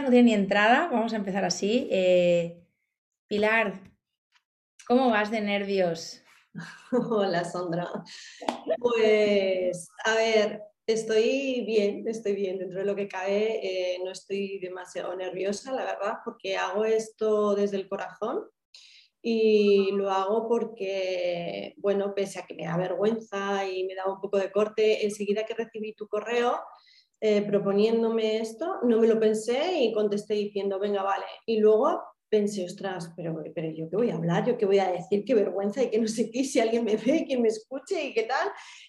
No tiene ni entrada, vamos a empezar así. Eh, Pilar, ¿cómo vas de nervios? Hola, Sandra. Pues, a ver, estoy bien, estoy bien. Dentro de lo que cabe, eh, no estoy demasiado nerviosa, la verdad, porque hago esto desde el corazón y lo hago porque, bueno, pese a que me da vergüenza y me da un poco de corte, enseguida que recibí tu correo eh, proponiéndome esto, no me lo pensé y contesté diciendo, venga, vale. Y luego pensé, ostras, pero, pero yo qué voy a hablar, yo qué voy a decir, qué vergüenza y que no sé qué, si alguien me ve, que me escuche y qué tal.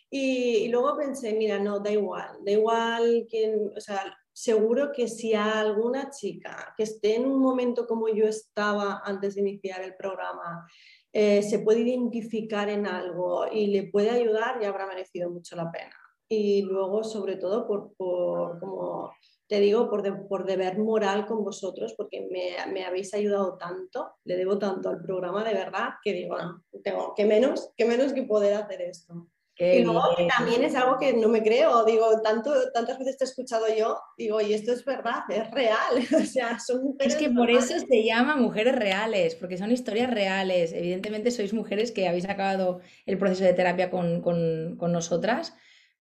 Y, y luego pensé, mira, no, da igual, da igual quién, o sea, seguro que si a alguna chica que esté en un momento como yo estaba antes de iniciar el programa, eh, se puede identificar en algo y le puede ayudar, ya habrá merecido mucho la pena. Y luego, sobre todo, por, por como te digo, por, por deber moral con vosotros, porque me, me, habéis ayudado tanto, le debo tanto al programa de verdad, que digo, no, tengo que menos, que menos que poder hacer esto y luego también es algo que no me creo, digo, tanto, tantas veces te he escuchado yo, digo, y esto es verdad, es real, o sea, son mujeres. Es que por eso se llama mujeres reales, porque son historias reales. Evidentemente sois mujeres que habéis acabado el proceso de terapia con, con, con nosotras,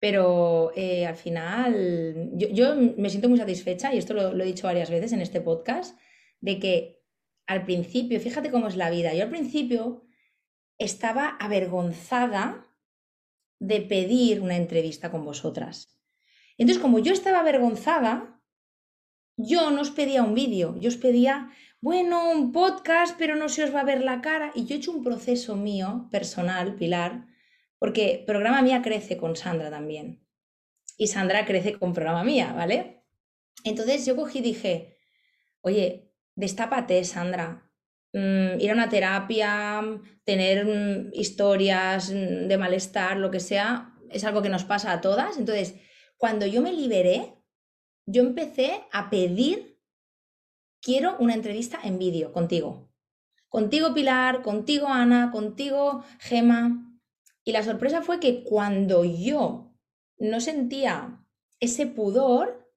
pero eh, al final yo, me siento muy satisfecha, y esto lo, lo he dicho varias veces en este podcast, de que al principio, fíjate cómo es la vida, yo al principio estaba avergonzada de pedir una entrevista con vosotras. Entonces, como yo estaba avergonzada, yo no os pedía un vídeo, yo os pedía, bueno, un podcast, pero no se os va a ver la cara. Y yo he hecho un proceso mío, personal, Pilar, porque programa mía crece con Sandra también. Y Sandra crece con programa mía, ¿vale? Entonces yo cogí y dije, oye, destápate, Sandra, Mm, ir a una terapia, tener mm, historias mm, de malestar, lo que sea, es algo que nos pasa a todas. Entonces, cuando yo me liberé, yo empecé a pedir, quiero una entrevista en vídeo contigo. Contigo Pilar, contigo Ana, contigo Gema. Y la sorpresa fue que cuando yo no sentía ese pudor,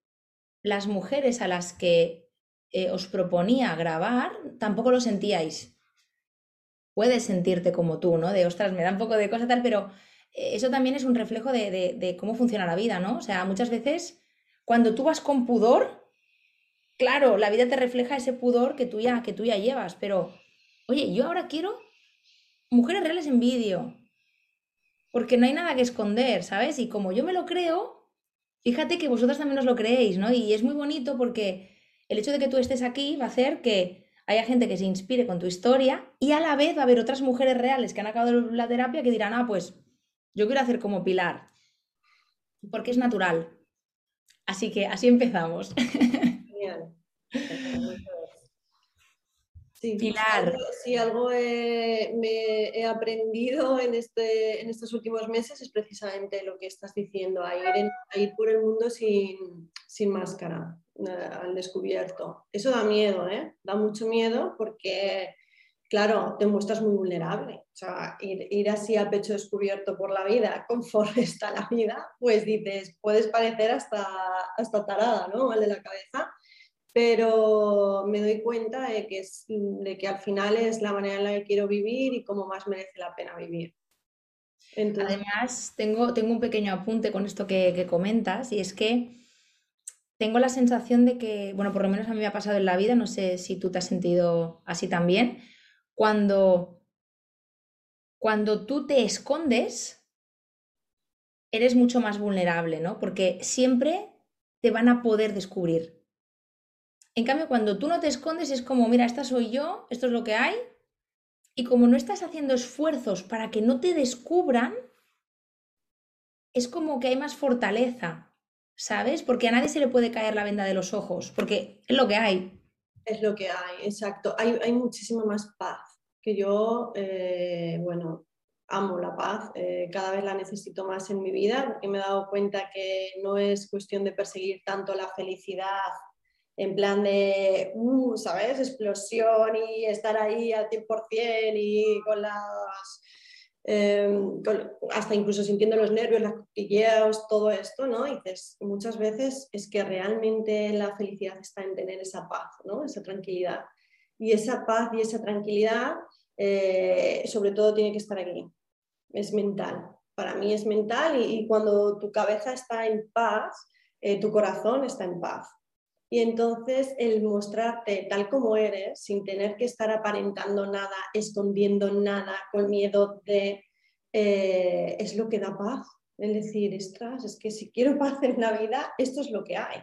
las mujeres a las que eh, os proponía grabar, tampoco lo sentíais. Puedes sentirte como tú, ¿no? De, ostras, me da un poco de cosa tal, pero eh, eso también es un reflejo de, cómo funciona la vida, ¿no? O sea, muchas veces cuando tú vas con pudor, claro, la vida te refleja ese pudor que tú ya, que tú ya llevas, pero, oye, yo ahora quiero mujeres reales en vídeo, porque no hay nada que esconder, ¿sabes? Y como yo me lo creo, fíjate que vosotras también os lo creéis, ¿no? Y es muy bonito porque el hecho de que tú estés aquí va a hacer que haya gente que se inspire con tu historia y a la vez va a haber otras mujeres reales que han acabado la terapia que dirán, ah, pues yo quiero hacer como Pilar, porque es natural. Así que así empezamos. Genial. Sí, Pilar. Si algo, me he aprendido en, este, en estos últimos meses es precisamente lo que estás diciendo, a ir, a ir por el mundo sin, sin máscara. Eh, al descubierto. Eso da miedo, ¿eh? Da mucho miedo porque, claro, te muestras muy vulnerable. O sea, ir, así a pecho descubierto por la vida, conforme está la vida, pues dices, puedes parecer hasta, hasta tarada, ¿no? Mal de la cabeza. Pero me doy cuenta de que, es, de que al final es la manera en la que quiero vivir y cómo más merece la pena vivir. Además, tengo, tengo un pequeño apunte con esto que, que comentas y es que tengo la sensación de que, bueno, por lo menos a mí me ha pasado en la vida, no sé si tú te has sentido así también, cuando, cuando tú te escondes, eres mucho más vulnerable, ¿no? Porque siempre te van a poder descubrir. En cambio, cuando tú no te escondes es como, mira, esta soy yo, esto es lo que hay, y como no estás haciendo esfuerzos para que no te descubran, es como que hay más fortaleza, ¿sabes? Porque a nadie se le puede caer la venda de los ojos, porque es lo que hay. Es lo que hay, exacto. Hay, hay muchísima más paz, que yo, eh, bueno, amo la paz, eh, cada vez la necesito más en mi vida, porque me he dado cuenta que no es cuestión de perseguir tanto la felicidad en plan de, uh, ¿sabes? Explosión y estar ahí al 100% y con las em, hasta incluso sintiendo los nervios, las cosquilleos, todo esto, ¿no? Dices, muchas veces es que realmente la felicidad está en tener esa paz, ¿no? Esa tranquilidad. Y esa paz y esa tranquilidad, eh, sobre todo, tiene que estar aquí. Es mental. Para mí es mental y, cuando tu cabeza está en paz, eh, tu corazón está en paz. Y entonces el mostrarte tal como eres, sin tener que estar aparentando nada, escondiendo nada, con miedo de, eh, es lo que da paz. Es decir, estras, es que si quiero paz en la vida, esto es lo que hay.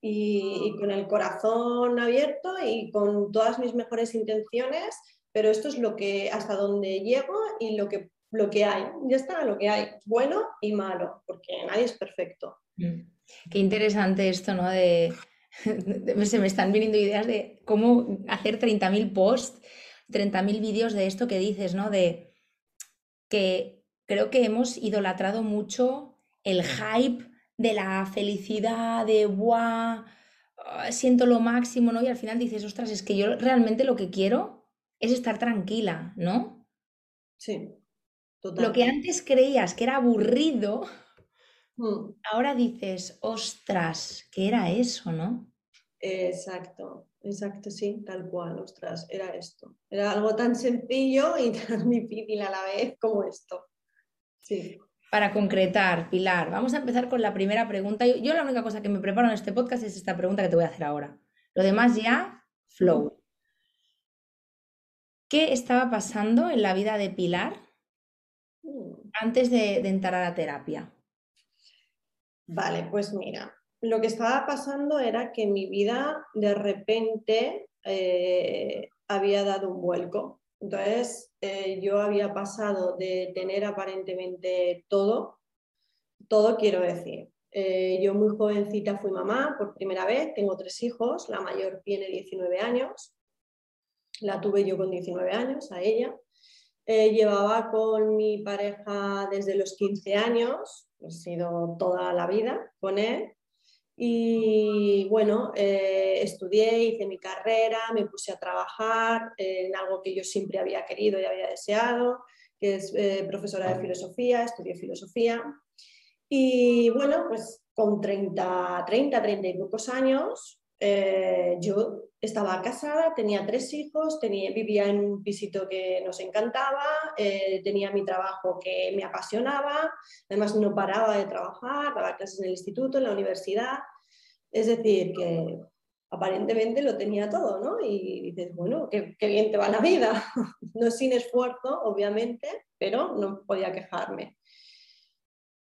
Y, con el corazón abierto y con todas mis mejores intenciones, pero esto es lo que hasta donde llego y lo que, lo que hay. Ya está, lo que hay, bueno y malo, porque nadie es perfecto. Mm. Qué interesante esto, ¿no? De se me están viniendo ideas de cómo hacer 30.000 posts, 30.000 vídeos de esto que dices, ¿no? De que creo que hemos idolatrado mucho el hype de la felicidad, de ¡buah! Ah, siento lo máximo, ¿no? Y al final dices, ostras, es que yo realmente lo que quiero es estar tranquila, ¿no? Sí, total. Lo que antes creías que era aburrido, Mm. Ahora dices, ostras, ¿qué era eso, no? Exacto, exacto, sí, tal cual, ostras, era esto. Era algo tan sencillo y tan difícil a la vez como esto. Sí. Para concretar, Pilar, vamos a empezar con la primera pregunta. Yo, la única cosa que me preparo en este podcast es esta pregunta que te voy a hacer ahora. Lo demás ya, flow. ¿Qué estaba pasando en la vida de Pilar mm. antes de entrar a la terapia? Vale, pues mira, lo que estaba pasando era que mi vida de repente eh, había dado un vuelco. Entonces, eh, yo había pasado de tener aparentemente todo, todo quiero decir. Eh, yo muy jovencita fui mamá por primera vez, tengo tres hijos, la mayor tiene 19 años, la tuve yo con 19 años, a ella. llevaba con mi pareja desde los 15 años, he sido toda la vida con él. Y bueno, eh, estudié, hice mi carrera, me puse a trabajar en algo que yo siempre había querido y había deseado, que es eh, profesora de filosofía, estudié filosofía. Y bueno, pues con 30, 30, 30 y pocos años, eh, yo estaba casada, tenía tres hijos, tenía, vivía en un pisito que nos encantaba, eh, tenía mi trabajo que me apasionaba, además no paraba de trabajar, daba clases en el instituto, en la universidad, es decir, que aparentemente lo tenía todo, ¿no? Y dices, bueno, qué, qué bien te va la vida, no sin esfuerzo, obviamente, pero no podía quejarme.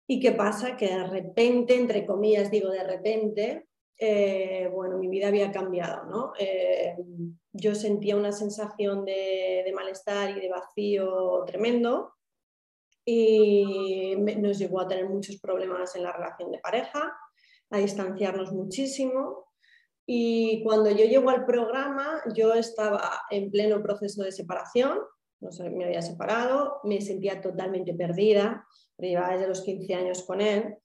¿Y qué pasa? Que de repente, entre comillas digo de repente, eh, bueno, mi vida había cambiado, ¿no? Eh, yo sentía una sensación de, malestar y de vacío tremendo y nos llegó a tener muchos problemas en la relación de pareja, a distanciarnos muchísimo. Y cuando yo llego al programa, yo estaba en pleno proceso de separación, no sé, me había separado, me sentía totalmente perdida, llevaba desde los 15 años con él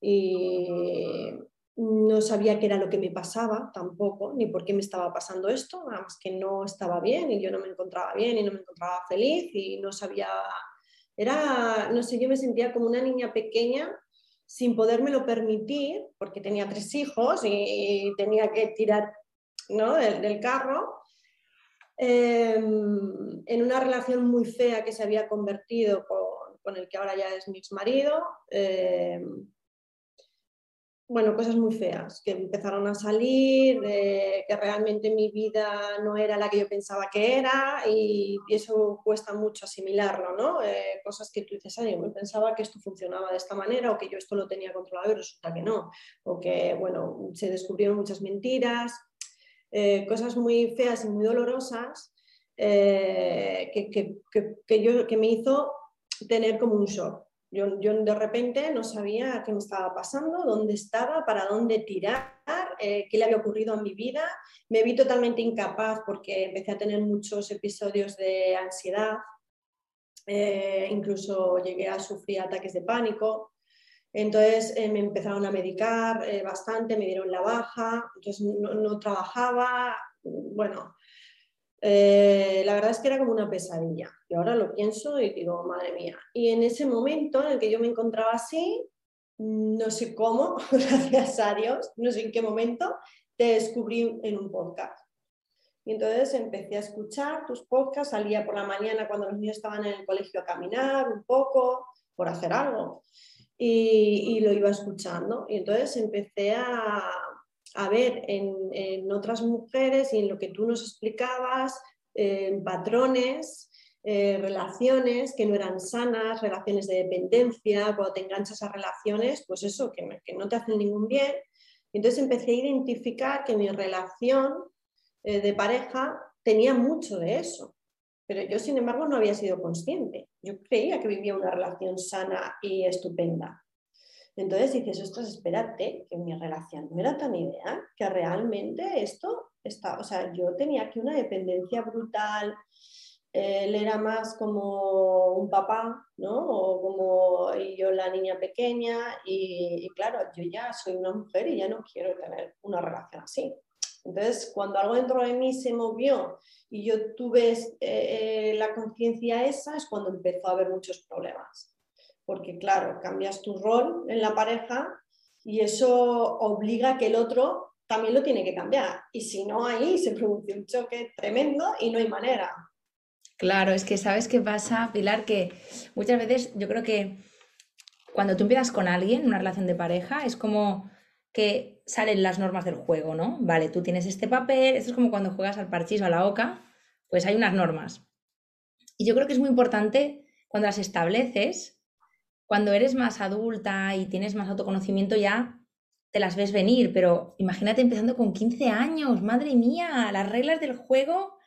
y no sabía qué era lo que me pasaba tampoco, ni por qué me estaba pasando esto, nada más que no estaba bien y yo no me encontraba bien y no me encontraba feliz y no sabía, era, no sé, yo me sentía como una niña pequeña sin podérmelo permitir, porque tenía tres hijos y tenía que tirar ¿no? del, carro, em, en una relación muy fea que se había convertido con, el que ahora ya es mi ex marido. Em, bueno, cosas muy feas que empezaron a salir, que realmente mi vida no era la que yo pensaba que era y, eso cuesta mucho asimilarlo, ¿no? Eh, cosas que tú dices, ay, yo pensaba que esto funcionaba de esta manera o que yo esto lo tenía controlado y resulta que no, o que, bueno, se descubrieron muchas mentiras, eh, cosas muy feas y muy dolorosas eh, que, yo, que me hizo tener como un shock. Yo, de repente no sabía qué me estaba pasando, dónde estaba, para dónde tirar, eh, qué le había ocurrido a mi vida. Me vi totalmente incapaz porque empecé a tener muchos episodios de ansiedad, eh, incluso llegué a sufrir ataques de pánico. Entonces eh, me empezaron a medicar bastante, me dieron la baja, entonces no, no trabajaba. Bueno, Eh, la verdad es que era como una pesadilla. Y ahora lo pienso y digo, madre mía. Y en ese momento en el que yo me encontraba así, no sé cómo, gracias a Dios, no sé en qué momento, te descubrí en un podcast. Y entonces empecé a escuchar tus podcasts, salía por la mañana cuando los niños estaban en el colegio a caminar un poco, por hacer algo, y, lo iba escuchando. Y entonces empecé a, a ver en, otras mujeres y en lo que tú nos explicabas, en patrones, eh, relaciones que no eran sanas, relaciones de dependencia, cuando te enganchas a relaciones, pues eso, que, no te hacen ningún bien. Entonces empecé a identificar que mi relación eh, de pareja tenía mucho de eso. Pero yo, sin embargo, no había sido consciente. Yo creía que vivía una relación sana y estupenda. Entonces dices, ostras, espérate, que mi relación no era tan idea, que realmente esto está, o sea, yo tenía aquí una dependencia brutal, él era más como un papá, ¿no? O como yo la niña pequeña y, y, claro, yo ya soy una mujer y ya no quiero tener una relación así. Entonces, cuando algo dentro de mí se movió y yo tuve eh, eh, la conciencia esa, es cuando empezó a haber muchos problemas. Porque, claro, cambias tu rol en la pareja y eso obliga a que el otro también lo tiene que cambiar. Y si no, ahí se produce un choque tremendo y no hay manera. Claro, es que sabes qué pasa, Pilar, que muchas veces yo creo que cuando tú empiezas con alguien, una relación de pareja, es como que salen las normas del juego, ¿no? Vale, tú tienes este papel, esto es como cuando juegas al parchís o a la oca, pues hay unas normas. Y yo creo que es muy importante cuando las estableces, cuando eres más adulta y tienes más autoconocimiento ya te las ves venir, pero imagínate empezando con 15 años, madre mía, las reglas del juego,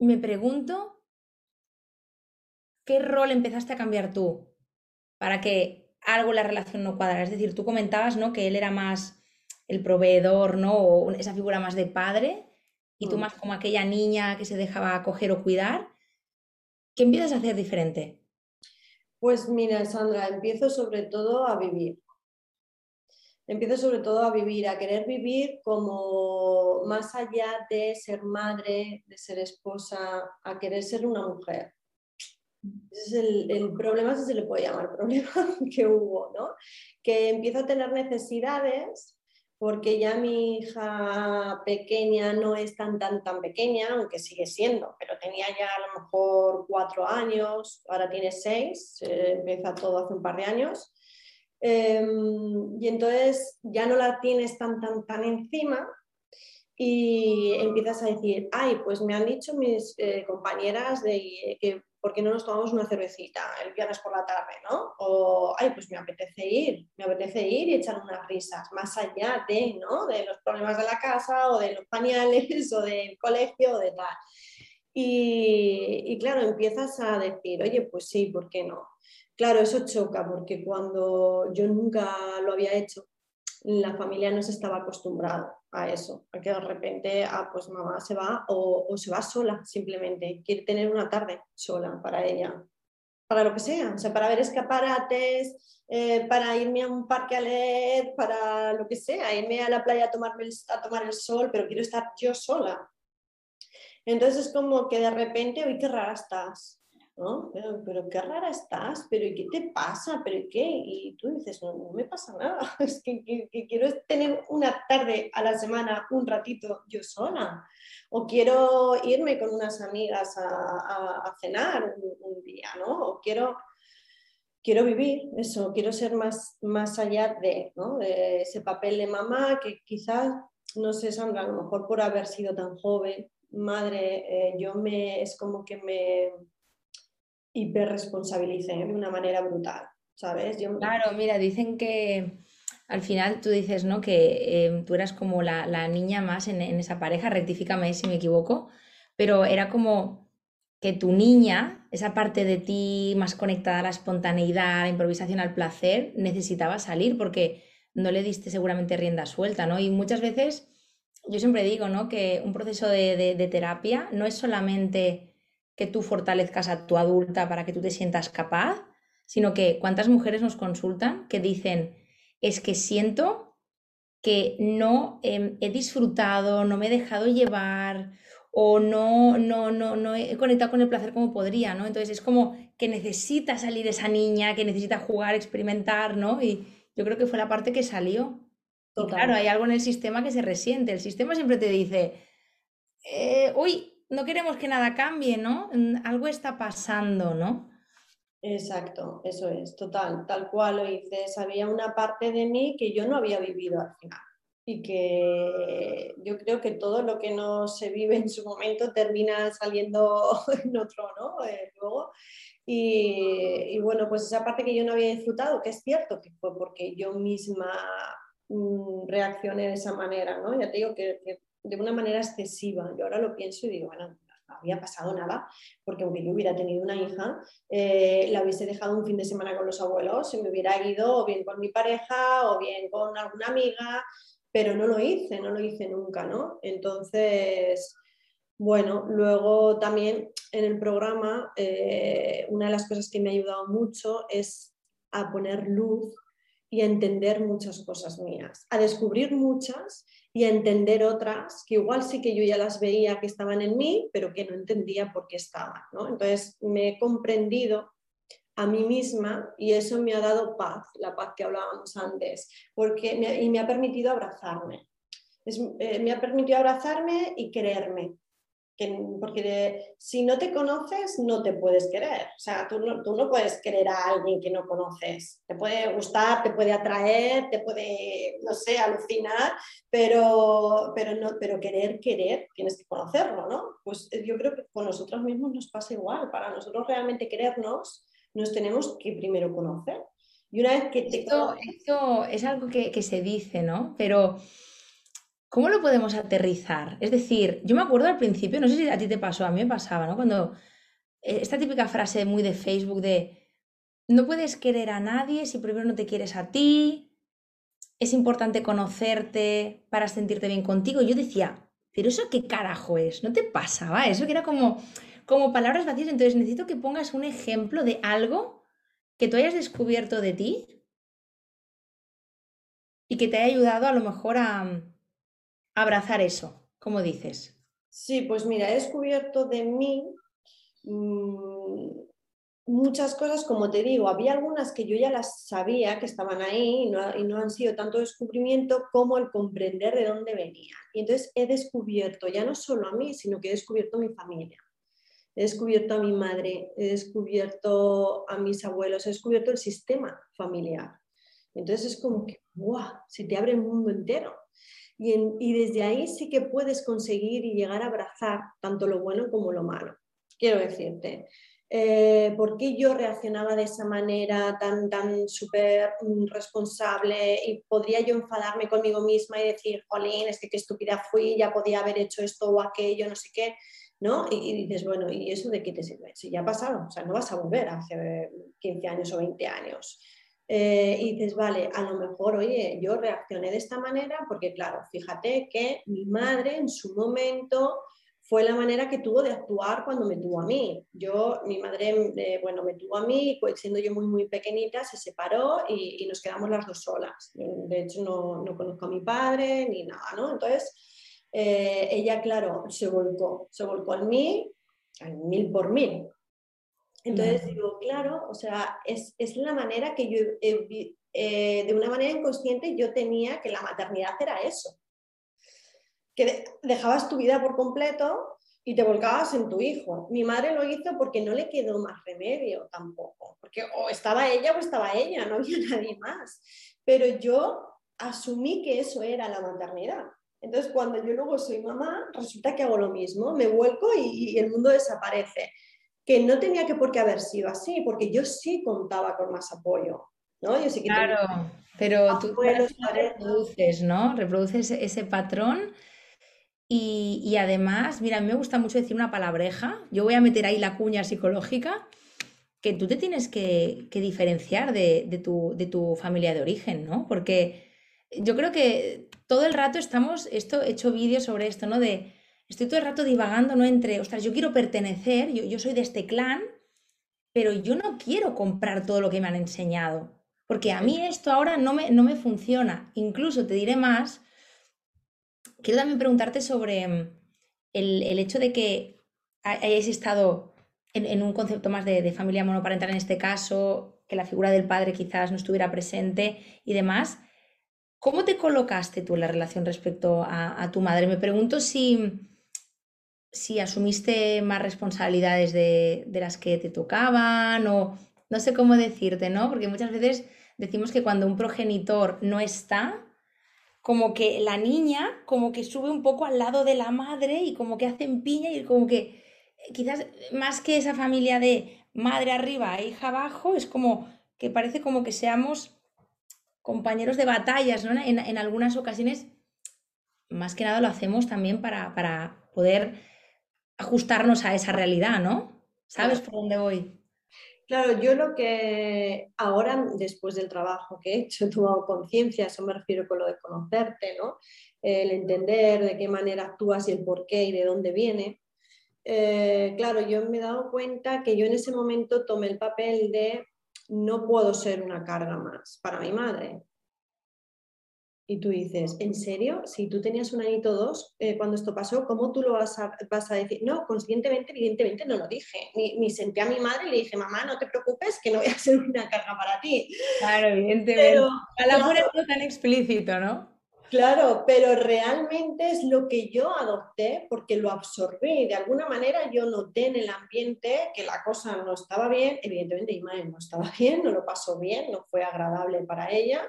me pregunto, ¿qué rol empezaste a cambiar tú para que algo en la relación no cuadra. Es decir, tú comentabas, ¿no? Que él era más el proveedor, ¿no? O esa figura más de padre, y tú mm. más como aquella niña que se dejaba acoger o cuidar. ¿Qué empiezas a hacer diferente? Pues mira, Sandra, empiezo sobre todo a vivir. Empiezo sobre todo a vivir, a querer vivir como más allá de ser madre, de ser esposa, a querer ser una mujer. Ese es el, problema, si se le puede llamar problema que hubo, ¿no? Que empiezo a tener necesidades porque ya mi hija pequeña no es tan, tan, tan pequeña, aunque sigue siendo, pero tenía ya a lo mejor cuatro años, ahora tiene seis, empieza todo hace un par de años. Em, y entonces ya no la tienes tan, tan, tan encima y empiezas a decir, ay, pues me han dicho mis eh, compañeras de, que ¿por qué no nos tomamos una cervecita el viernes por la tarde, ¿no? O, ay, pues me apetece ir, me apetece ir y echar unas risas, más allá de, ¿no? De los problemas de la casa o de los pañales o del colegio o de tal. Y, y claro, empiezas a decir, oye, pues sí, ¿por qué no? Claro, eso choca porque cuando yo nunca lo había hecho, la familia no se estaba acostumbrada a eso, a que de repente, ah, pues mamá se va o, se va sola simplemente, quiere tener una tarde sola para ella, para lo que sea, o sea, para ver escaparates, eh, para irme a un parque a leer, para lo que sea, irme a la playa a, tomarme a tomar el sol, pero quiero estar yo sola. Entonces es como que de repente, uy, qué rara estás, pero, qué rara estás, pero ¿y qué te pasa? ¿Pero qué? Y tú dices, no, no me pasa nada, es que, quiero tener una tarde a la semana, un ratito yo sola, o quiero irme con unas amigas a, cenar un, día, ¿no? O quiero, quiero vivir eso, quiero ser más, más allá de, de ese papel de mamá que quizás, no sé, Sandra, a lo mejor por haber sido tan joven, madre, eh, yo me, es como que me hiperresponsabilicen de una manera brutal, ¿sabes? Claro, mira, dicen que al final tú dices, ¿no? Que em, tú eras como la, niña más en, esa pareja, rectifícame si me equivoco, pero era como que tu niña, esa parte de ti más conectada a la espontaneidad, a la improvisación, al placer, necesitaba salir porque no le diste seguramente rienda suelta, ¿no? Y muchas veces, yo siempre digo, ¿no? Que un proceso de terapia no es solamente que tú fortalezcas a tu adulta para que tú te sientas capaz, sino que cuántas mujeres nos consultan que dicen, es que siento que no em, he disfrutado, no me he dejado llevar o no, no, no, no he conectado con el placer como podría, ¿no? Entonces es como que necesita salir esa niña, que necesita jugar, experimentar, ¿no? Y yo creo que fue la parte que salió. Y claro, hay algo en el sistema que se resiente. El sistema siempre te dice, eh, uy, no queremos que nada cambie, ¿no? Algo está pasando, ¿no? Exacto, eso es, total, tal cual lo dices. Había una parte de mí que yo no había vivido al final y que yo creo que todo lo que no se vive en su momento termina saliendo en otro, ¿no? Eh, luego. Y, bueno, pues esa parte que yo no había disfrutado, que es cierto que fue porque yo misma mm, reaccioné de esa manera, ¿no? Ya te digo que, de una manera excesiva. Yo ahora lo pienso y digo, bueno, no había pasado nada, porque aunque yo hubiera tenido una hija, eh, la hubiese dejado un fin de semana con los abuelos, y me hubiera ido o bien con mi pareja o bien con alguna amiga, pero no lo hice, no lo hice nunca, ¿no? Entonces, bueno, luego también en el programa, eh, una de las cosas que me ha ayudado mucho es a poner luz y a entender muchas cosas mías, a descubrir muchas y a entender otras que igual sí que yo ya las veía que estaban en mí, pero que no entendía por qué estaban. ¿no? Entonces me he comprendido a mí misma y eso me ha dado paz, la paz que hablábamos antes, porque y me ha permitido abrazarme. Eh, me ha permitido abrazarme y quererme, porque si no te conoces no te puedes querer. O sea, tú no, tú no, puedes querer a alguien que no conoces. Te puede gustar, te puede atraer, te puede, no sé, alucinar, pero, pero, no, pero querer, querer, tienes que conocerlo, ¿no? Pues eh, yo creo que con nosotros mismos nos pasa igual. Para nosotros realmente querernos, nos tenemos que primero conocer. Y una vez que te esto, esto es algo que, que se dice, ¿no? Pero ¿cómo lo podemos aterrizar? Es decir, yo me acuerdo al principio, no sé si a ti te pasó, a mí me pasaba, ¿no? Cuando eh, esta típica frase muy de Facebook de no puedes querer a nadie si primero no te quieres a ti, es importante conocerte para sentirte bien contigo. Yo decía, pero eso qué carajo es, ¿no te pasaba? Eso que era como como palabras vacías. Entonces necesito que pongas un ejemplo de algo que tú hayas descubierto de ti y que te haya ayudado a lo mejor a, abrazar eso, como dices. Sí, pues mira, he descubierto de mí mm, muchas cosas, como te digo, había algunas que yo ya las sabía que estaban ahí y no, y no, han sido tanto descubrimiento como el comprender de dónde venía. Y entonces he descubierto ya no solo a mí, sino que he descubierto a mi familia he descubierto a mi madre, he descubierto a mis abuelos, he descubierto el sistema familiar. Entonces es como que, ¡guau!, se te abre el mundo entero. Y, desde ahí sí que puedes conseguir y llegar a abrazar tanto lo bueno como lo malo. Quiero decirte, eh, ¿por qué yo reaccionaba de esa manera tan, tan súper responsable y podría yo enfadarme conmigo misma y decir, Jolín, es que qué estúpida fui, ya podía haber hecho esto o aquello, no sé qué? ¿no? Y, dices, bueno, ¿y eso de qué te sirve? Si ya ha pasado, o sea, no vas a volver hace 15 años o 20 años. Eh, y dices, vale, a lo mejor, oye, yo reaccioné de esta manera porque, claro, fíjate que mi madre en su momento fue la manera que tuvo de actuar cuando me tuvo a mí. Yo, mi madre, eh, bueno, me tuvo a mí, siendo yo muy, muy pequeñita, se separó y, nos quedamos las dos solas. De hecho, no, no conozco a mi padre ni nada, ¿no? Entonces, eh, ella, claro, se volcó, se volcó en mí, al mil por mil. Entonces digo, claro, o sea, es, la manera que yo, eh, de una manera inconsciente, yo tenía que la maternidad era eso. Que dejabas tu vida por completo y te volcabas en tu hijo. Mi madre lo hizo porque no le quedó más remedio tampoco, porque o estaba ella o estaba ella, no había nadie más. Pero yo asumí que eso era la maternidad. Entonces, cuando yo luego soy mamá, resulta que hago lo mismo, me vuelco y, el mundo desaparece. Que no tenía que por qué haber sido así, porque yo sí contaba con más apoyo. ¿no? Yo sí que claro, pero tú reproduces, ¿no? Reproduces ese patrón. Y, además, mira, a mí me gusta mucho decir una palabreja. Yo voy a meter ahí la cuña psicológica, que tú te tienes que, diferenciar de, tu, de tu familia de origen, ¿no? Porque yo creo que todo el rato estamos, esto, he hecho vídeos sobre esto, ¿no? De, estoy todo el rato divagando, ¿no? Entre, ostras, yo quiero pertenecer, yo, yo soy de este clan, pero yo no quiero comprar todo lo que me han enseñado, porque a mí esto ahora no me, no me funciona. Incluso te diré más, quiero también preguntarte sobre el, hecho de que hayáis estado en, un concepto más de, familia monoparental en este caso, que la figura del padre quizás no estuviera presente y demás, ¿cómo te colocaste tú en la relación respecto a, tu madre? Me pregunto si, si asumiste más responsabilidades de, de las que te tocaban o no sé cómo decirte, ¿no? Porque muchas veces decimos que cuando un progenitor no está, como que la niña como que sube un poco al lado de la madre y como que hacen piña y como que eh, quizás más que esa familia de madre arriba e hija abajo, es como que parece como que seamos compañeros de batallas, ¿no? En, algunas ocasiones, más que nada lo hacemos también para, para poder ajustarnos a esa realidad, ¿no? ¿Sabes por dónde voy? Claro, yo lo que ahora, después del trabajo que he hecho, he tomado conciencia, eso me refiero con lo de conocerte, ¿no? El entender de qué manera actúas y el por qué y de dónde viene. Eh, claro, yo me he dado cuenta que yo en ese momento tomé el papel de no puedo ser una carga más para mi madre. Y tú dices, ¿en serio? Si tú tenías un añito dos eh, cuando esto pasó, ¿cómo tú lo vas a, vas a, decir? No, conscientemente, evidentemente no lo dije. Ni, senté a mi madre y le dije, mamá, no te preocupes, que no voy a ser una carga para ti. Claro, evidentemente. Pero, a tan explícito, ¿no? Claro, pero realmente es lo que yo adopté porque lo absorbí. De alguna manera yo noté en el ambiente que la cosa no estaba bien. Evidentemente mi madre no estaba bien, no lo pasó bien, no fue agradable para ella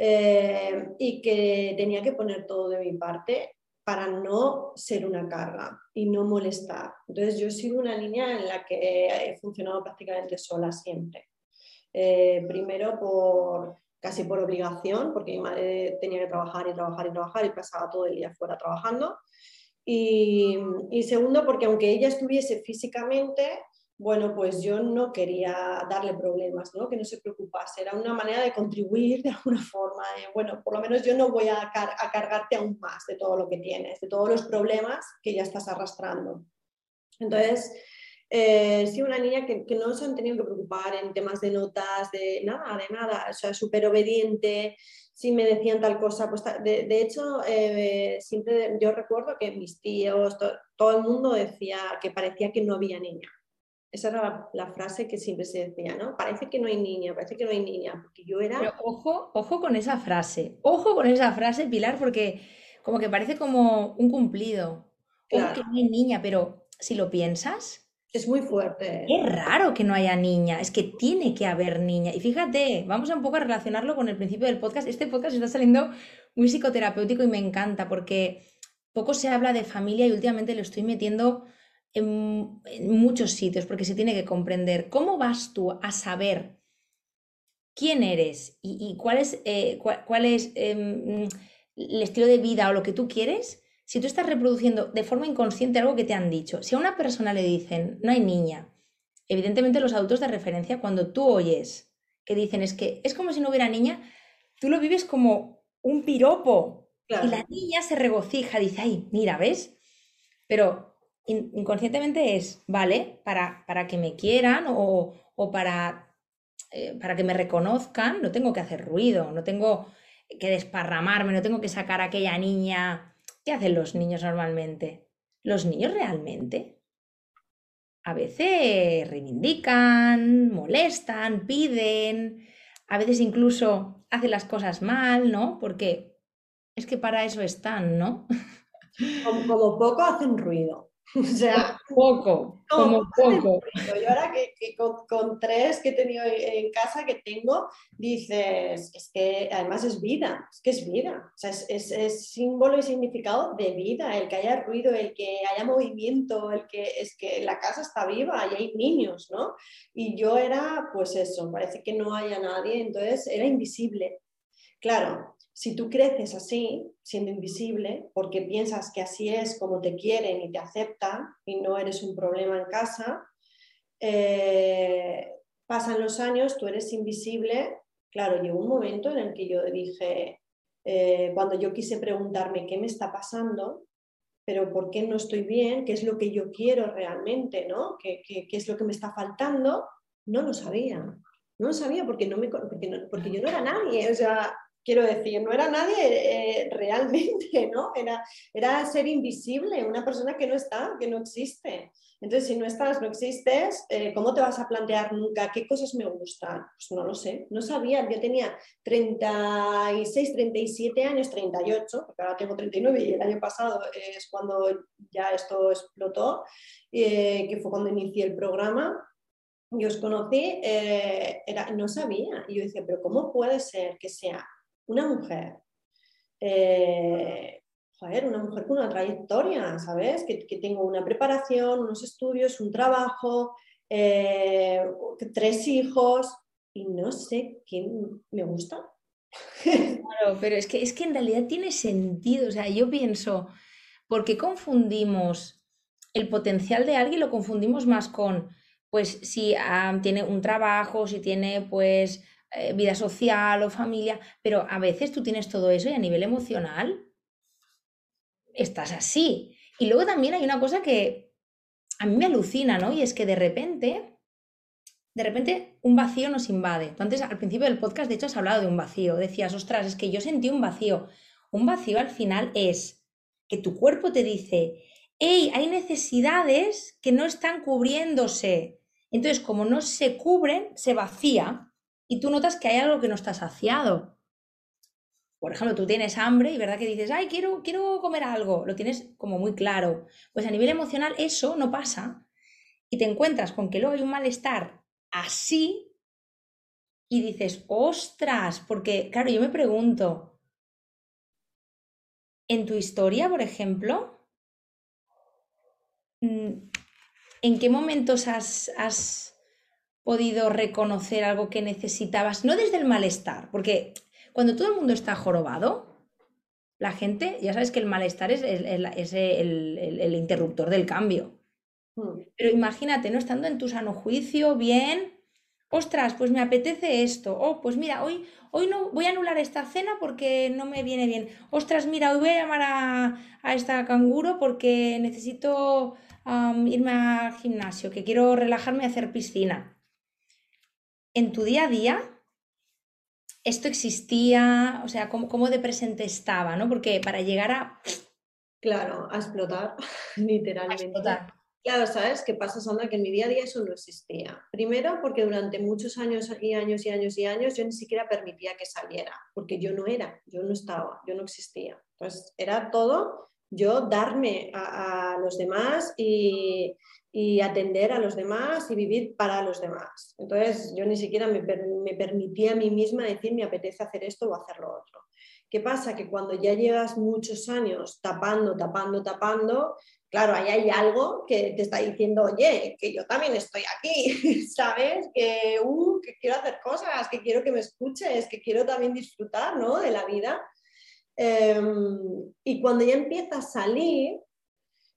eh, y que tenía que poner todo de mi parte para no ser una carga y no molestar. Entonces yo he sido una niña en la que he funcionado prácticamente sola siempre. Eh, primero por casi por obligación, porque mi madre tenía que trabajar y trabajar y trabajar y pasaba todo el día fuera trabajando. Y, y segundo, porque aunque ella estuviese físicamente, bueno, pues yo no quería darle problemas, ¿no? que no se preocupase. Era una manera de contribuir de alguna forma. bueno, por lo menos yo no voy a, cargarte aún más de todo lo que tienes, de todos los problemas que ya estás arrastrando. Entonces, eh, sí, una niña que, no se han tenido que preocupar en temas de notas, de nada, de nada, o sea, súper obediente, si me decían tal cosa, pues de, hecho, eh, siempre yo recuerdo que mis tíos, todo el mundo decía que parecía que no había niña esa era la, frase que siempre se decía, ¿no? Parece que no hay niña, parece que no hay niña, porque yo era... Pero ojo, ojo con esa frase, ojo con esa frase, Pilar, porque como que parece como un cumplido. Claro. que no hay niña, pero si lo piensas... Es muy fuerte. Es raro que no haya niña, es que tiene que haber niña. Y fíjate, vamos a un poco a relacionarlo con el principio del podcast. Este podcast está saliendo muy psicoterapéutico y me encanta porque poco se habla de familia y últimamente lo estoy metiendo en, muchos sitios, porque se tiene que comprender cómo vas tú a saber quién eres y, cuál es, eh, cuál, es em, el estilo de vida o lo que tú quieres, si tú estás reproduciendo de forma inconsciente algo que te han dicho. Si a una persona le dicen, no hay niña, evidentemente los adultos de referencia, cuando tú oyes que dicen es que es como si no hubiera niña, tú lo vives como un piropo. Y la niña se regocija, dice, ay, mira, ¿ves? Pero inconscientemente es, ¿vale? Para, para que me quieran o, para, eh, para que me reconozcan, no tengo que hacer ruido, no tengo que desparramarme, no tengo que sacar a aquella niña. ¿Qué hacen los niños normalmente? Los niños realmente a veces reivindican, molestan, piden, a veces incluso hacen las cosas mal, ¿no? Porque es que para eso están, ¿no? como poco hacen ruido. O sea, poco, como poco. Y ahora que, con, tres que he tenido en casa que tengo, dices, es que además es vida, es que es vida. O sea, es, es, símbolo y significado de vida, el que haya ruido, el que haya movimiento, el que es que la casa está viva y hay niños, ¿no? Y yo era, pues eso, parece que no haya nadie, entonces era invisible. Claro, si tú creces así, siendo invisible, porque piensas que así es como te quieren y te aceptan y no eres un problema en casa, eh, pasan los años, tú eres invisible. Claro, llegó un momento en el que yo dije, eh, cuando yo quise preguntarme qué me está pasando, pero por qué no estoy bien, qué es lo que yo quiero realmente, ¿no? ¿Qué, es lo que me está faltando? No lo sabía. No lo sabía porque, no me, porque, porque yo no era nadie. O sea, quiero decir, no era nadie eh, realmente, ¿no? Era, era ser invisible, una persona que no está, que no existe. Entonces, si no estás, no existes, eh, ¿cómo te vas a plantear nunca qué cosas me gustan? Pues no lo sé, no sabía. Yo tenía 36, 37 años, 38, porque ahora tengo 39 y el año pasado es cuando ya esto explotó, eh, que fue cuando inicié el programa. Yo os conocí, eh, era, no sabía. Y yo decía, pero ¿cómo puede ser que sea una mujer joder, una mujer con una trayectoria, ¿sabes? Que, tengo una preparación, unos estudios, un trabajo, eh, tres hijos y no sé quién me gusta. Claro, pero es que, es que en realidad tiene sentido. O sea, yo pienso, ¿por qué confundimos el potencial de alguien? Lo confundimos más con, pues, si ah, tiene un trabajo, si tiene, pues, eh, vida social o familia, pero a veces tú tienes todo eso y a nivel emocional estás así. Y luego también hay una cosa que a mí me alucina, ¿no? Y es que de repente, de repente un vacío nos invade. Tú antes, al principio del podcast, de hecho, has hablado de un vacío. Decías, ostras, es que yo sentí un vacío. Un vacío al final es que tu cuerpo te dice, hey, hay necesidades que no están cubriéndose. Entonces, como no se cubren, se vacía y tú notas que hay algo que no está saciado por ejemplo, tú tienes hambre y verdad que dices, ay, quiero, quiero comer algo, lo tienes como muy claro. Pues a nivel emocional eso no pasa y te encuentras con que luego hay un malestar así y dices, ostras, porque claro, yo me pregunto, en tu historia, por ejemplo, mm, ¿en qué momentos has, has podido reconocer algo que necesitabas? No desde el malestar, porque cuando todo el mundo está jorobado, la gente, ya sabes que el malestar es, el, interruptor del cambio. Hmm. Pero imagínate, ¿no? Estando en tu sano juicio, bien, ostras, pues me apetece esto. Oh, pues mira, hoy, hoy no voy a anular esta cena porque no me viene bien. Ostras, mira, hoy voy a llamar a, esta canguro porque necesito irme al gimnasio, que quiero relajarme y hacer piscina. En tu día a día, esto existía, o sea, cómo, de presente estaba, ¿no? Porque para llegar a... Claro, a explotar, literalmente. Claro, ¿sabes qué pasa, Sandra? Que en mi día a día eso no existía. Primero, porque durante muchos años y años y años y años yo ni siquiera permitía que saliera, porque yo no era, yo no estaba, yo no existía. Entonces, era todo yo darme a los demás y, atender a los demás y vivir para los demás. Entonces yo ni siquiera me, permitía a mí misma decir me apetece hacer esto o hacer lo otro. ¿Qué pasa? Que cuando ya llegas muchos años tapando, tapando, tapando, claro, ahí hay algo que te está diciendo, oye, que yo también estoy aquí, ¿sabes? Que, uh, quiero hacer cosas, que quiero que me escuches, que quiero también disfrutar ¿no? de la vida. Em, y cuando ya empieza a salir,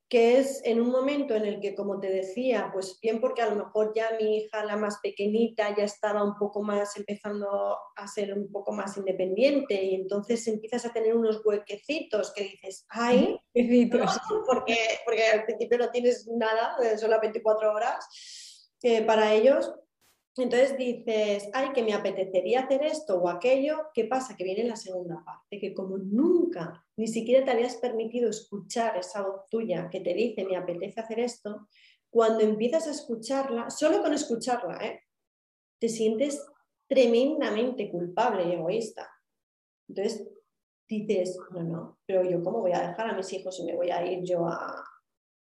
que es en un momento en el que, como te decía, pues bien porque a lo mejor ya mi hija, la más pequeñita, ya estaba un poco más empezando a ser un poco más independiente y entonces empiezas a tener unos huequecitos que dices, ay, porque, porque al principio no tienes nada, solo 24 horas eh, para ellos, entonces dices, ay, que me apetecería hacer esto o aquello, ¿qué pasa? Que viene la segunda parte, que como nunca ni siquiera te habías permitido escuchar esa voz tuya que te dice, me apetece hacer esto, cuando empiezas a escucharla, solo con escucharla, ¿eh? te sientes tremendamente culpable y egoísta. Entonces dices, no, no, pero yo cómo voy a dejar a mis hijos y me voy a ir yo a,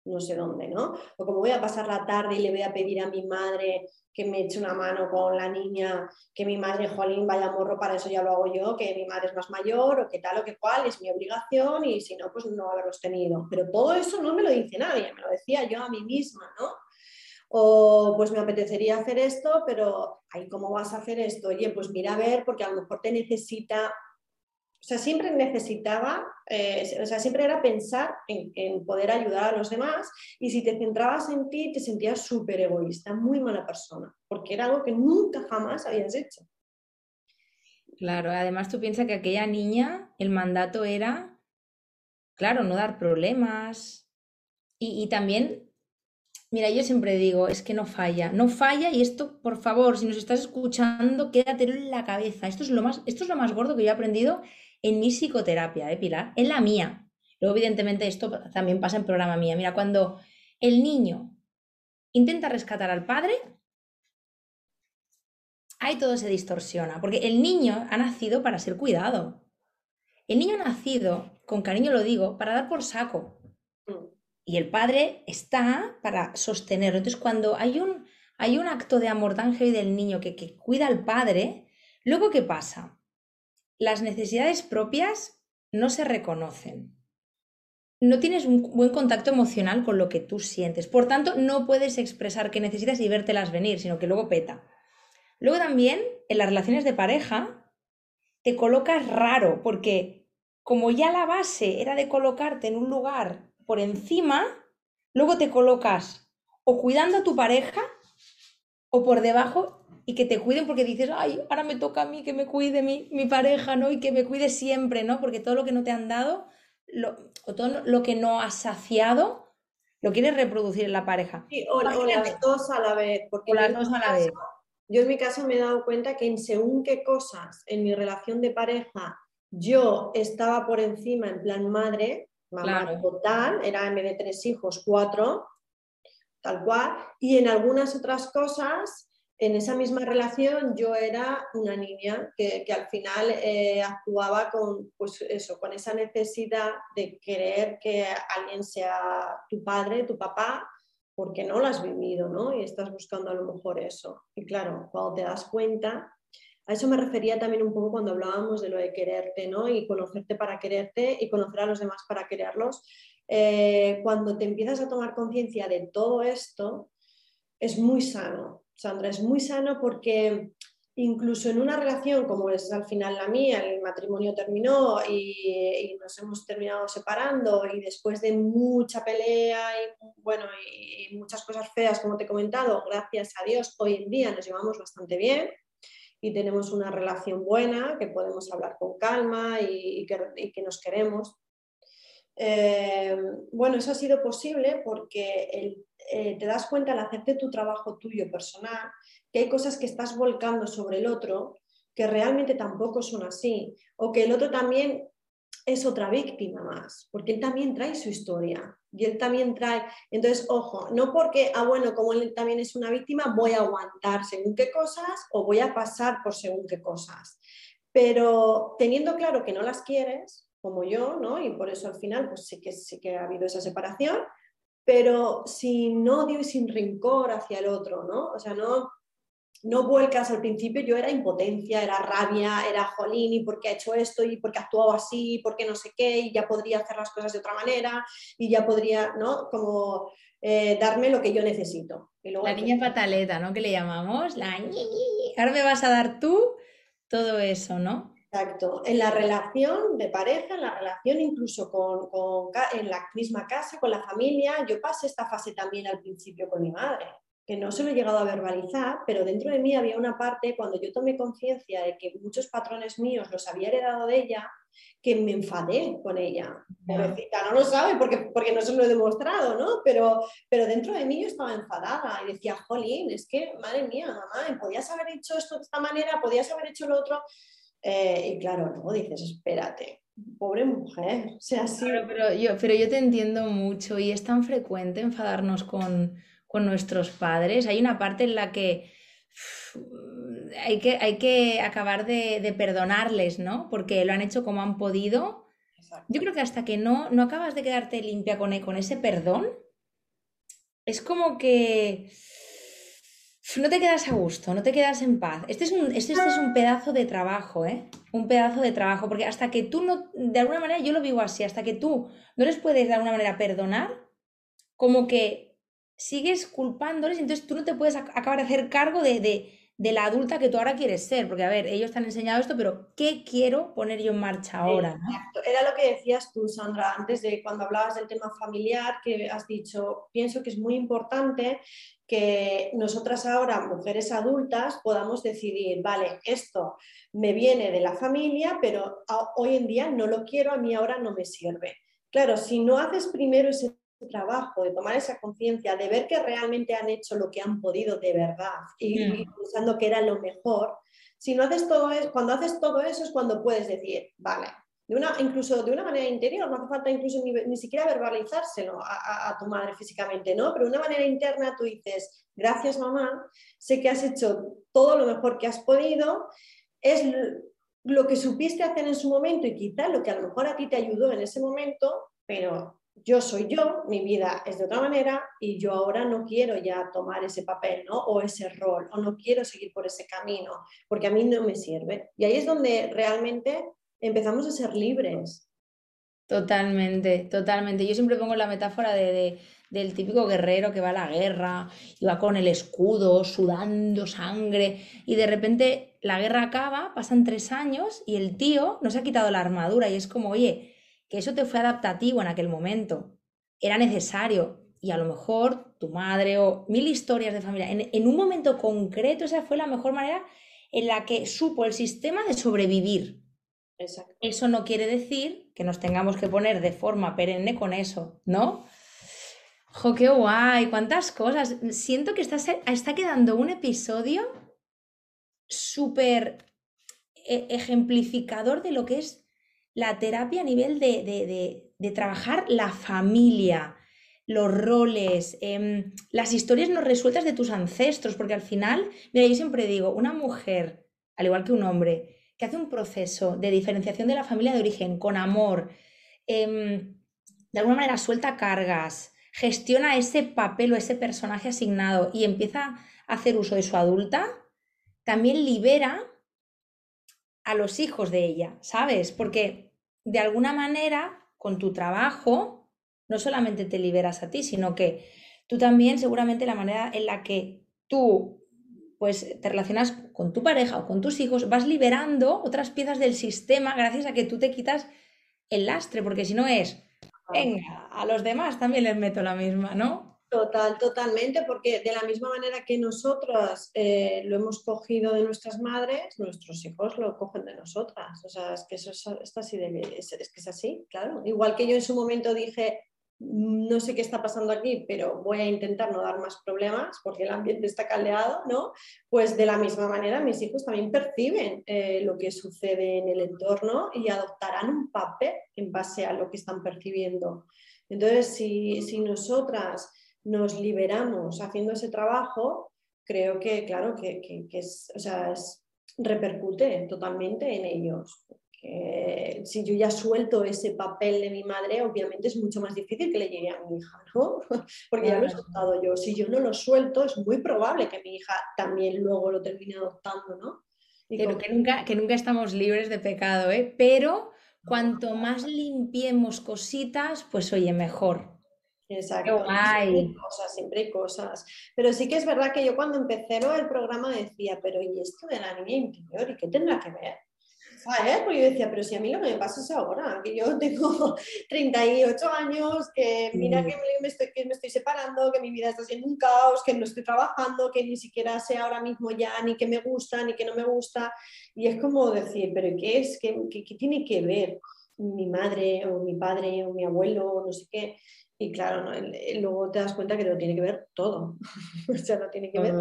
no sé dónde, ¿no? O como voy a pasar la tarde y le voy a pedir a mi madre que me eche una mano con la niña, que mi madre, jolín, vaya morro, para eso ya lo hago yo, que mi madre es más mayor, o que tal o que cual, es mi obligación y si no, pues no haberlos tenido. Pero todo eso no me lo dice nadie, me lo decía yo a mí misma, ¿no? O pues me apetecería hacer esto, pero, ay, ¿cómo vas a hacer esto? Oye, pues mira a ver, porque a lo mejor te necesita o sea, siempre necesitaba, eh, o sea, siempre era pensar en, poder ayudar a los demás y si te centrabas en ti te sentías súper egoísta, muy mala persona, porque era algo que nunca jamás habías hecho. Claro, además tú piensas que aquella niña, el mandato era, claro, no dar problemas y, también Mira, yo siempre digo, es que no falla, no falla y esto, por favor, si nos estás escuchando, quédatelo en la cabeza. Esto es lo más, esto es lo más gordo que yo he aprendido en mi psicoterapia, ¿eh, Pilar? En la mía. Luego, evidentemente, esto también pasa en programa mía. Mira, cuando el niño intenta rescatar al padre, ahí todo se distorsiona, porque el niño ha nacido para ser cuidado. El niño ha nacido, con cariño lo digo, para dar por saco. Y el padre está para sostenerlo. Entonces, cuando hay un, hay un acto de amor tan heavy del niño que, que cuida al padre, luego, ¿qué pasa? Las necesidades propias no se reconocen no tienes un buen contacto emocional con lo que tú sientes. Por tanto, no puedes expresar qué necesitas y vértelas venir, sino que luego peta. Luego también, en las relaciones de pareja, te colocas raro, porque como ya la base era de colocarte en un lugar por encima, luego te colocas o cuidando a tu pareja o por debajo y que te cuiden porque dices, ay, ahora me toca a mí que me cuide mi, mi pareja, ¿no? Y que me cuide siempre, ¿no? Porque todo lo que no te han dado lo, o todo lo que no has saciado, lo quieres reproducir en la pareja. Sí, o, las dos a la vez. Porque las dos a la vez. Yo en mi caso me he dado cuenta que en según qué cosas en mi relación de pareja yo estaba por encima en plan madre, mamá total, era en vez de tres hijos, cuatro, tal cual, y en algunas otras cosas en esa misma relación yo era una niña que, al final eh, actuaba con, pues eso, con esa necesidad de querer que alguien sea tu padre, tu papá, porque no lo has vivido, ¿no? Y estás buscando a lo mejor eso. Y claro, cuando te das cuenta, a eso me refería también un poco cuando hablábamos de lo de quererte, ¿no? Y conocerte para quererte y conocer a los demás para quererlos. Eh, cuando te empiezas a tomar conciencia de todo esto, es muy sano, Sandra, es muy sano porque incluso en una relación como es al final la mía, el matrimonio terminó y, nos hemos terminado separando y después de mucha pelea y, bueno, y muchas cosas feas, como te he comentado, gracias a Dios, hoy en día nos llevamos bastante bien y tenemos una relación buena, que podemos hablar con calma y, que, nos queremos. Eh, bueno, eso ha sido posible porque el eh, te das cuenta al hacerte tu trabajo tuyo personal que hay cosas que estás volcando sobre el otro que realmente tampoco son así, o que el otro también es otra víctima más, porque él también trae su historia y él también trae, entonces, ojo, no porque, ah, bueno, como él también es una víctima, voy a aguantar según qué cosas o voy a pasar por según qué cosas, pero teniendo claro que no las quieres, como yo, ¿no? Y por eso al final, pues sí que, sí que ha habido esa separación, pero sin odio y sin rencor hacia el otro, ¿no? O sea, no, no vuelcas al principio, yo era impotencia, era rabia, era jolín, y por qué ha hecho esto, y por qué ha actuado así, y por qué no sé qué, y ya podría hacer las cosas de otra manera, y ya podría, ¿no? Como eh, darme lo que yo necesito. la niña pataleta, ¿no? Que le llamamos, la ahora me vas a dar tú todo eso, ¿no? Exacto. En la relación de pareja, en la relación incluso con, en la misma casa, con la familia, yo pasé esta fase también al principio con mi madre, que no se lo he llegado a verbalizar, pero dentro de mí había una parte cuando yo tomé conciencia de que muchos patrones míos los había heredado de ella, que me enfadé con ella. Pobrecita, no lo sabe porque, porque no se lo he demostrado, ¿no? Pero, pero dentro de mí yo estaba enfadada y decía, jolín, es que, madre mía, mamá, podías haber hecho esto de esta manera, podías haber hecho lo otro. Eh, y claro, luego dices, espérate, pobre mujer, o sea, sí. pero, yo, pero yo te entiendo mucho y es tan frecuente enfadarnos con, nuestros padres. Hay una parte en la que hay que, hay que acabar de, perdonarles, ¿no? Porque lo han hecho como han podido. Yo creo que hasta que no, no acabas de quedarte limpia con, con ese perdón, es como que no te quedas a gusto, no te quedas en paz. Este es un, este, es un pedazo de trabajo, ¿eh? Un pedazo de trabajo, porque hasta que tú no, de alguna manera yo lo vivo así, hasta que tú no les puedes de alguna manera perdonar, como que sigues culpándoles, entonces tú no te puedes acabar de hacer cargo de, la adulta que tú ahora quieres ser, porque a ver, ellos te han enseñado esto, pero ¿qué quiero poner yo en marcha ahora? Era lo que decías tú, Sandra, antes de cuando hablabas del tema familiar, que has dicho, pienso que es muy importante que nosotras ahora, mujeres adultas, podamos decidir, vale, esto me viene de la familia, pero hoy en día no lo quiero, a mí ahora no me sirve. Claro, si no haces primero ese trabajo, de tomar esa conciencia, de ver que realmente han hecho lo que han podido de verdad y, mm. pensando que era lo mejor, si no haces todo eso, cuando haces todo eso es cuando puedes decir, vale, de una, incluso de una manera interior, no hace falta incluso ni, siquiera verbalizárselo a, a, tu madre físicamente, ¿no? Pero de una manera interna tú dices, gracias mamá, sé que has hecho todo lo mejor que has podido, es lo que supiste hacer en su momento y quizá lo que a lo mejor a ti te ayudó en ese momento, pero yo soy yo, mi vida es de otra manera y yo ahora no quiero ya tomar ese papel ¿no? o ese rol o no quiero seguir por ese camino porque a mí no me sirve. Y ahí es donde realmente empezamos a ser libres. Totalmente, totalmente. Yo siempre pongo la metáfora de, del típico guerrero que va a la guerra y va con el escudo, sudando sangre, y de repente la guerra acaba, pasan tres años y el tío no se ha quitado la armadura y es como, oye, que eso te fue adaptativo en aquel momento, era necesario y a lo mejor tu madre o mil historias de familia, en, un momento concreto esa fue la mejor manera en la que supo el sistema de sobrevivir. Eso no quiere decir que nos tengamos que poner de forma perenne con eso, ¿no? ¡Jo, qué guay! ¡Cuántas cosas! Siento que está, está quedando un episodio súper e, ejemplificador de lo que es la terapia a nivel de, trabajar la familia, los roles, em, las historias no resueltas de tus ancestros, porque al final, mira, yo siempre digo, una mujer, al igual que un hombre, que hace un proceso de diferenciación de la familia de origen con amor, em, de alguna manera suelta cargas, gestiona ese papel o ese personaje asignado y empieza a hacer uso de su adulta, también libera a los hijos de ella, ¿sabes? Porque de alguna manera, con tu trabajo, no solamente te liberas a ti, sino que tú también seguramente la manera en la que tú pues te relacionas con tu pareja o con tus hijos, vas liberando otras piezas del sistema gracias a que tú te quitas el lastre, porque si no es, venga, a los demás también les meto la misma, ¿no? Total, totalmente, porque de la misma manera que nosotras eh, lo hemos cogido de nuestras madres, nuestros hijos lo cogen de nosotras. O sea, es que eso es, así es, que es así, claro. Igual que yo en su momento dije, no sé qué está pasando aquí, pero voy a intentar no dar más problemas porque el ambiente está caldeado, ¿no? Pues de la misma manera mis hijos también perciben eh, lo que sucede en el entorno y adoptarán un papel en base a lo que están percibiendo. Entonces, si, si nosotras nos liberamos haciendo ese trabajo, creo que, claro, que, es, o sea, repercute totalmente en ellos. si yo ya suelto ese papel de mi madre, obviamente es mucho más difícil que le llegue a mi hija, ¿no? Porque ya lo he soltado yo. Si yo no lo suelto, es muy probable que mi hija también luego lo termine adoptando, ¿no? Pero que, nunca, que nunca estamos libres de pecado, ¿eh? Pero cuanto más limpiemos cositas, pues oye, mejor. Exacto. Siempre hay cosas, siempre hay cosas. Pero sí que es verdad que yo cuando empecé el programa decía, pero ¿y esto de la niña interior? ¿Y qué tendrá que ver? ¿Sabes? Porque yo decía, pero si a mí lo que me pasa es ahora, que yo tengo 38 años, que mira que me, estoy, que me estoy separando, que mi vida está siendo un caos, que no estoy trabajando, que ni siquiera sé ahora mismo ya ni qué me gusta, ni qué no me gusta. Y es como decir, pero ¿qué es? ¿Qué, qué, qué tiene que ver mi madre o mi padre o mi abuelo o no sé qué? Y claro, luego te das cuenta que lo tiene que ver todo. o sea, lo tiene que ver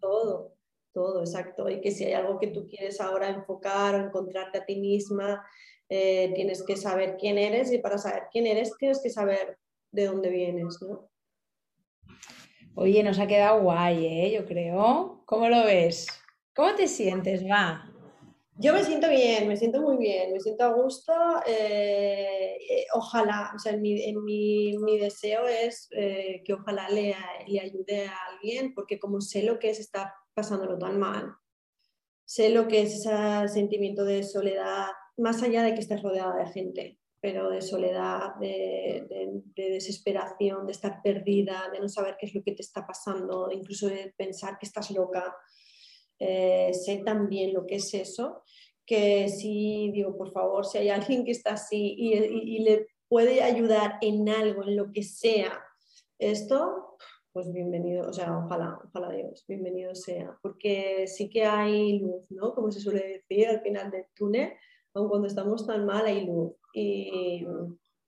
todo, todo, exacto. Y que si hay algo que tú quieres ahora enfocar o encontrarte a ti misma, eh, tienes que saber quién eres y para saber quién eres tienes que saber de dónde vienes, ¿no? Oye, nos ha quedado guay, ¿eh? Yo creo. ¿Cómo lo ves? ¿Cómo te sientes? Va. Yo me siento bien, me siento muy bien, me siento a gusto. Eh, eh, ojalá, o sea, mi, mi, deseo es eh, que ojalá le, le, ayude a alguien, porque como sé lo que es estar pasándolo tan mal, sé lo que es ese sentimiento de soledad, más allá de que estés rodeada de gente, pero de soledad, de, de, desesperación, de estar perdida, de no saber qué es lo que te está pasando, incluso de pensar que estás loca. Eh, sé también lo que es eso, que si digo, por favor, si hay alguien que está así y, le puede ayudar en algo, en lo que sea, esto, pues bienvenido, o sea, ojalá, ojalá Dios, bienvenido sea, porque sí que hay luz, ¿no? Como se suele decir al final del túnel, aun cuando estamos tan mal hay luz. Y,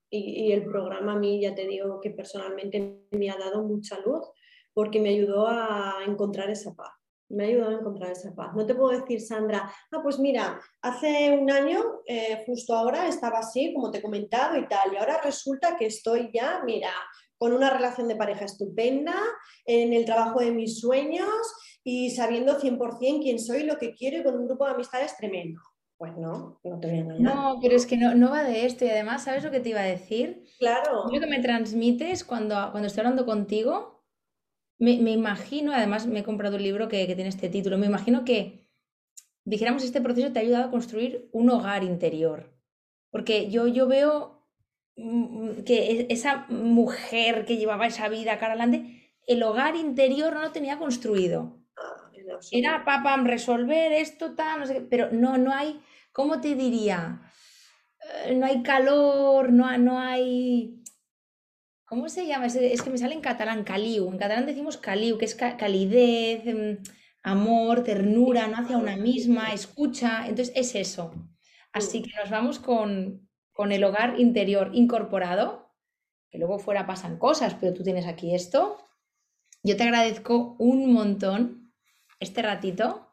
y, el programa a mí ya te digo que personalmente me ha dado mucha luz porque me ayudó a encontrar esa paz. Me ha ayudado a encontrar esa paz. No te puedo decir, Sandra, ah, pues mira, hace un año, eh, justo ahora, estaba así, como te he comentado y tal, y ahora resulta que estoy ya, mira, con una relación de pareja estupenda, en el trabajo de mis sueños y sabiendo 100% quién soy, lo que quiero y con un grupo de amistades tremendo. Pues no, no te voy a engañar. No, pero es que no, no va de esto y además, ¿sabes lo que te iba a decir? Claro. Lo que me transmites cuando, cuando estoy hablando contigo, me, me imagino, además me he comprado un libro que, que tiene este título, me imagino que, dijéramos, este proceso te ha ayudado a construir un hogar interior. Porque yo, yo veo mm, que e, esa mujer que llevaba esa vida cara adelante, el hogar interior no lo tenía construido. Ah, Era papá resolver esto, tal, no sé qué, pero no, no hay ¿cómo te diría? Eh, no hay calor, no, no hay... ¿Cómo se llama? Es, que me sale en catalán, caliu. En catalán decimos caliu, que es calidez, em, amor, ternura, no hacia una misma, escucha. Entonces es eso. Así que nos vamos con, con el hogar interior incorporado, que luego fuera pasan cosas, pero tú tienes aquí esto. Yo te agradezco un montón este ratito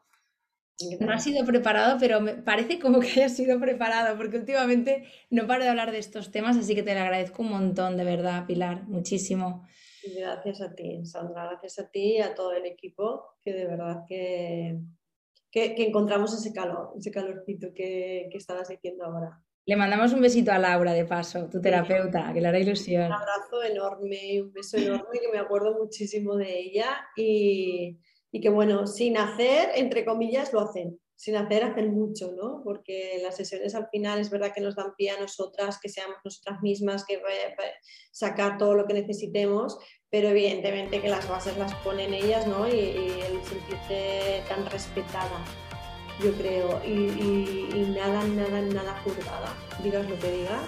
no ha sido preparado, pero me parece como que haya sido preparado, porque últimamente no paro de hablar de estos temas, así que te lo agradezco un montón, de verdad, Pilar, muchísimo. Gracias a ti, Sandra, gracias a ti y a todo el equipo, que de verdad que, que, encontramos ese calor, ese calorcito que, que estabas diciendo ahora. Le mandamos un besito a Laura, de paso, tu terapeuta, que le hará ilusión. Un abrazo enorme, un beso enorme, que me acuerdo muchísimo de ella y y que bueno, sin hacer, entre comillas, lo hacen. Sin hacer, hacen mucho, ¿no? Porque las sesiones al final es verdad que nos dan pie a nosotras, que seamos nosotras mismas, que sacar todo lo que necesitemos, pero evidentemente que las bases las ponen ellas, ¿no? Y, el sentirte tan respetada, yo creo, y, nada, nada, nada juzgada. Digas lo que digas,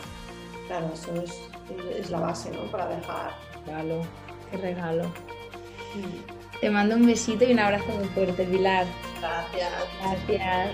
claro, eso es, la base, ¿no? Para dejar. Regalo, qué regalo. Mm. Te mando un besito y un abrazo muy fuerte, Pilar. Gracias. Gracias.